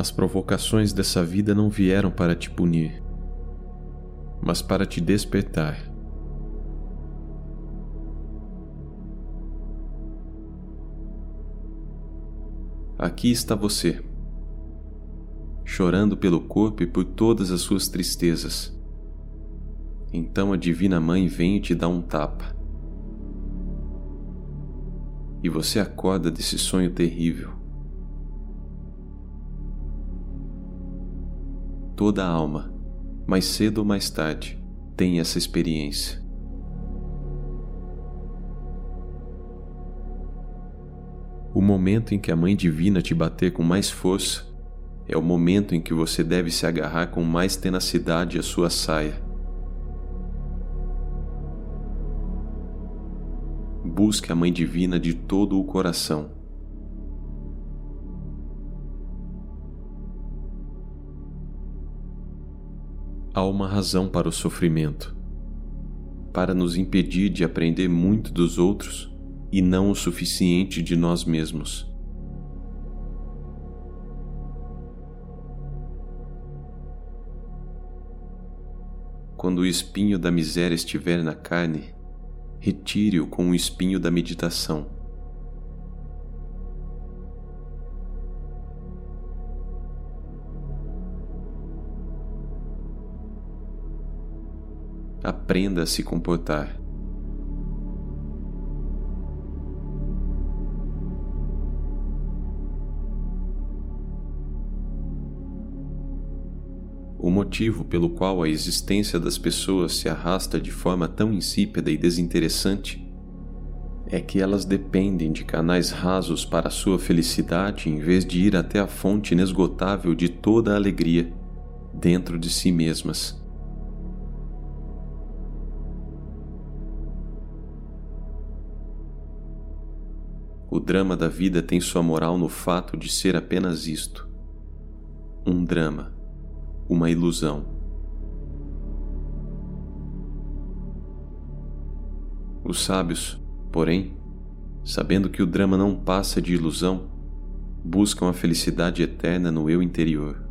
As provocações dessa vida não vieram para te punir, mas para te despertar. Aqui está você, chorando pelo corpo e por todas as suas tristezas. Então a Divina Mãe vem e te dá um tapa. E você acorda desse sonho terrível. Toda alma, mais cedo ou mais tarde, tem essa experiência. O momento em que a Mãe Divina te bater com mais força é o momento em que você deve se agarrar com mais tenacidade à sua saia. Busque a Mãe Divina de todo o coração. Há uma razão para o sofrimento, para nos impedir de aprender muito dos outros e não o suficiente de nós mesmos. Quando o espinho da miséria estiver na carne, retire-o com o espinho da meditação. Aprenda a se comportar. O motivo pelo qual a existência das pessoas se arrasta de forma tão insípida e desinteressante é que elas dependem de canais rasos para a sua felicidade em vez de ir até a fonte inesgotável de toda a alegria dentro de si mesmas. O drama da vida tem sua moral no fato de ser apenas isto: um drama uma ilusão. Os sábios, porém, sabendo que o drama não passa de ilusão, buscam a felicidade eterna no eu interior.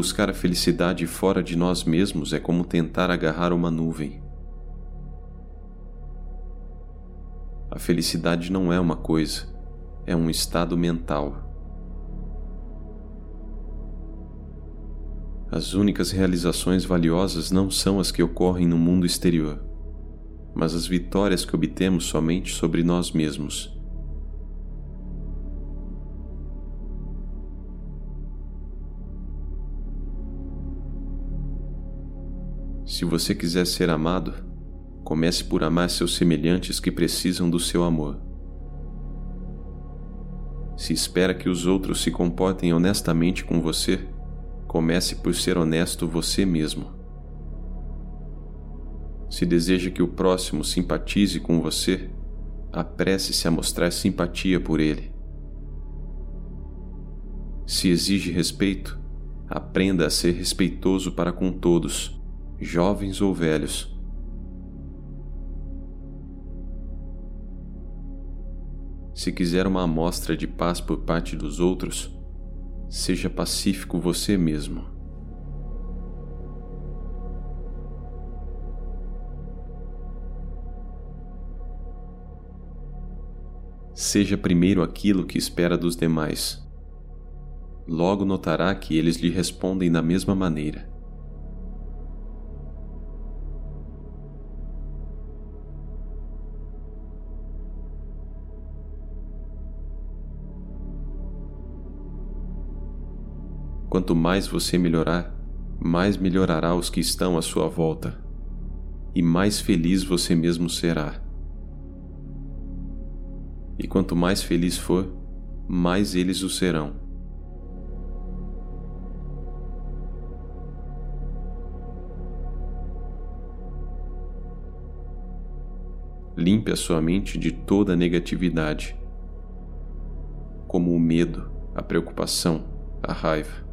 Buscar a felicidade fora de nós mesmos é como tentar agarrar uma nuvem. A felicidade não é uma coisa, é um estado mental. As únicas realizações valiosas não são as que ocorrem no mundo exterior, mas as vitórias que obtemos somente sobre nós mesmos. Se você quiser ser amado, Comece por amar seus semelhantes que precisam do seu amor. Se espera que os outros se comportem honestamente com você, comece por ser honesto você mesmo. Se deseja que o próximo simpatize com você, apresse-se a mostrar simpatia por ele. Se exige respeito, aprenda a ser respeitoso para com todos, jovens ou velhos. Se quiser uma amostra de paz por parte dos outros, seja pacífico você mesmo. Seja primeiro aquilo que espera dos demais. Logo notará que eles lhe respondem da mesma maneira. Quanto mais você melhorar, mais melhorará os que estão à sua volta, e mais feliz você mesmo será. E quanto mais feliz for, mais eles o serão. Limpe a sua mente de toda negatividade, como o medo, a preocupação, a raiva.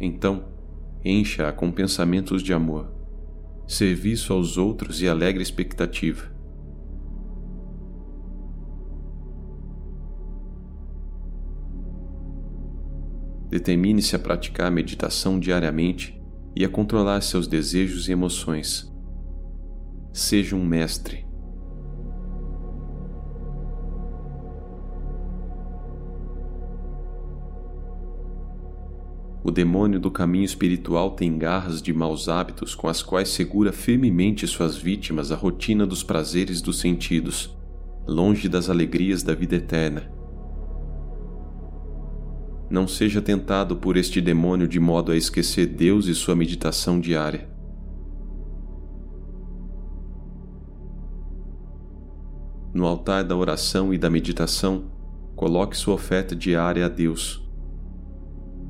Então, encha-a com pensamentos de amor, serviço aos outros e alegre expectativa. Determine-se a praticar a meditação diariamente e a controlar seus desejos e emoções. Seja um mestre. O demônio do caminho espiritual tem garras de maus hábitos com as quais segura firmemente suas vítimas à rotina dos prazeres dos sentidos, longe das alegrias da vida eterna. Não seja tentado por este demônio de modo a esquecer Deus e sua meditação diária. No altar da oração e da meditação, coloque sua oferta diária a Deus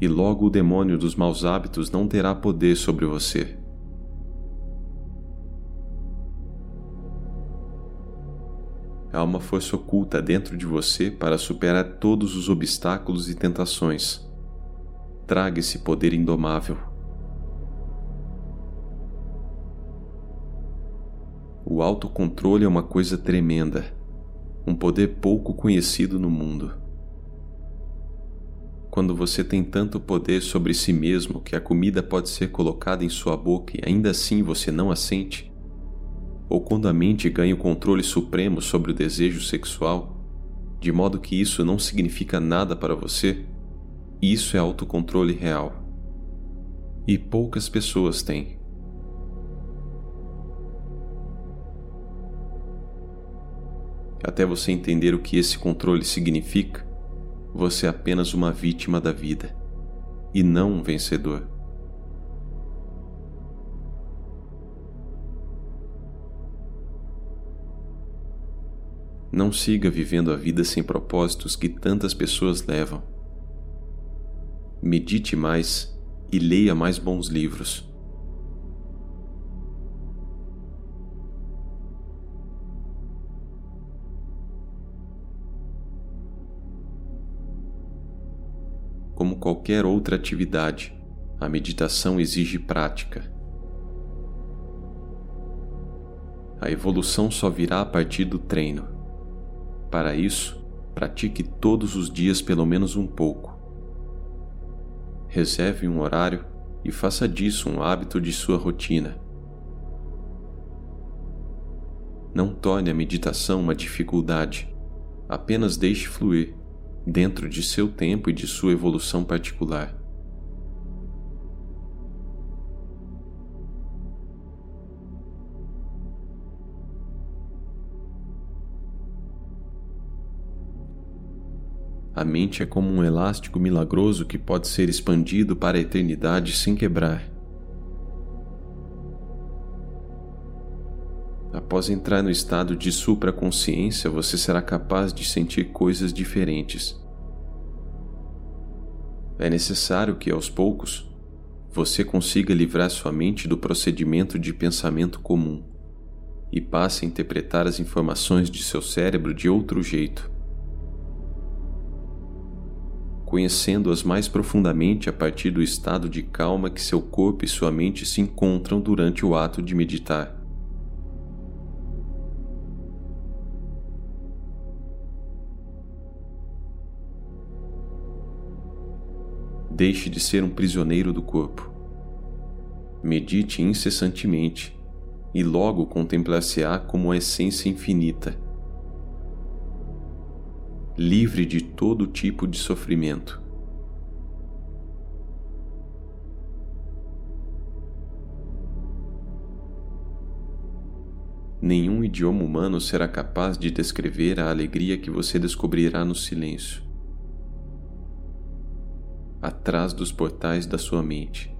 e logo o demônio dos maus hábitos não terá poder sobre você. Há uma força oculta dentro de você para superar todos os obstáculos e tentações. Traga esse poder indomável. O autocontrole é uma coisa tremenda, um poder pouco conhecido no mundo quando você tem tanto poder sobre si mesmo que a comida pode ser colocada em sua boca e ainda assim você não a sente? Ou quando a mente ganha o controle supremo sobre o desejo sexual, de modo que isso não significa nada para você? Isso é autocontrole real. E poucas pessoas têm. Até você entender o que esse controle significa, você é apenas uma vítima da vida e não um vencedor. Não siga vivendo a vida sem propósitos que tantas pessoas levam. Medite mais e leia mais bons livros. Como qualquer outra atividade, a meditação exige prática. A evolução só virá a partir do treino. Para isso, pratique todos os dias pelo menos um pouco. Reserve um horário e faça disso um hábito de sua rotina. Não torne a meditação uma dificuldade, apenas deixe fluir dentro de seu tempo e de sua evolução particular. A mente é como um elástico milagroso que pode ser expandido para a eternidade sem quebrar. Após entrar no estado de supraconsciência, você será capaz de sentir coisas diferentes. É necessário que, aos poucos, você consiga livrar sua mente do procedimento de pensamento comum e passe a interpretar as informações de seu cérebro de outro jeito, conhecendo-as mais profundamente a partir do estado de calma que seu corpo e sua mente se encontram durante o ato de meditar. Deixe de ser um prisioneiro do corpo. Medite incessantemente e logo contemplar-se-á como a essência infinita, livre de todo tipo de sofrimento. Nenhum idioma humano será capaz de descrever a alegria que você descobrirá no silêncio atrás dos portais da sua mente.